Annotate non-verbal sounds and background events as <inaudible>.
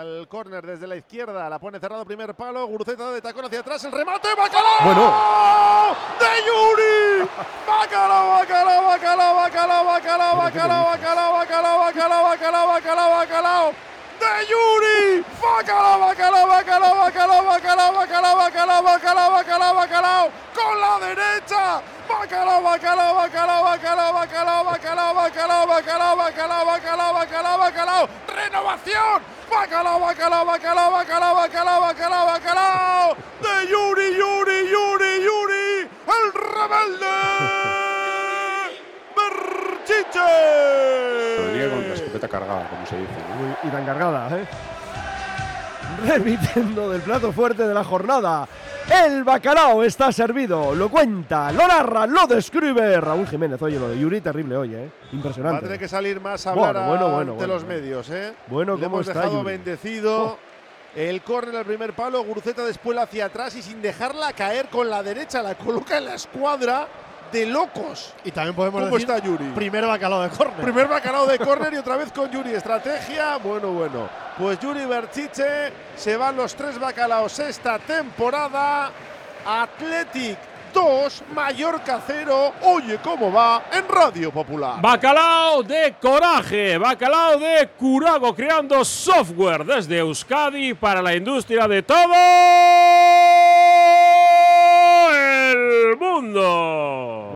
al córner desde la izquierda. La pone cerrado primer palo. Guruceta de tacón hacia atrás. El remate. ¡Bacalao! Bueno. ¡De Yuri! ¡Bacalao, bacalao, bacalao, bacalao, bacalao, bacalao, bacalao, bacalao, bacalao, bacalao, bacalao, bacalao! ¡De Yuri! ¡Bacalao, bacalao, bacalao, bacalao, bacalao, bacalao, bacalao, bacalao, bacalao, bacalao! ¡Con la derecha! ¡Bacalao, bacalao, bacalao, bacalao, bacalao, bacalao, bacalao, bacalao, bacalao, bacalao, bacalao, bacalao! ¡Renovación! ¡Bacalao, bacalao, bacalao, bacalao, bacalao, bacalao, bacalao! ¡De Yuri, Yuri, Yuri, Yuri! ¡El rebelde! Venía con la ¡Berchiche! escopeta cargada, como se dice. y tan cargada, ¿eh? <laughs> Repitiendo del plato fuerte de la jornada. El bacalao está servido. Lo cuenta, lo narra, lo describe Raúl Jiménez. Oye, lo de Yuri terrible hoy, ¿eh? Va a Impresionante. tener que salir más a hablar Bueno, bueno, bueno, ante bueno, los bueno. medios, ¿eh? Bueno, Le ¿cómo hemos está dejado Yuri? bendecido. Oh. El córner al primer palo, Guruceta después hacia atrás y sin dejarla caer con la derecha, la coloca en la escuadra de locos. Y también podemos ¿Cómo decir está Yuri? primer bacalao de córner. Primer bacalao de córner y otra vez con Yuri. Estrategia, bueno, bueno. Pues Yuri Berchiche se van los tres bacalaos esta temporada. Athletic 2, Mallorca 0. Oye, ¿cómo va? En Radio Popular. Bacalao de coraje, bacalao de Curago, creando software desde Euskadi para la industria de todo el mundo.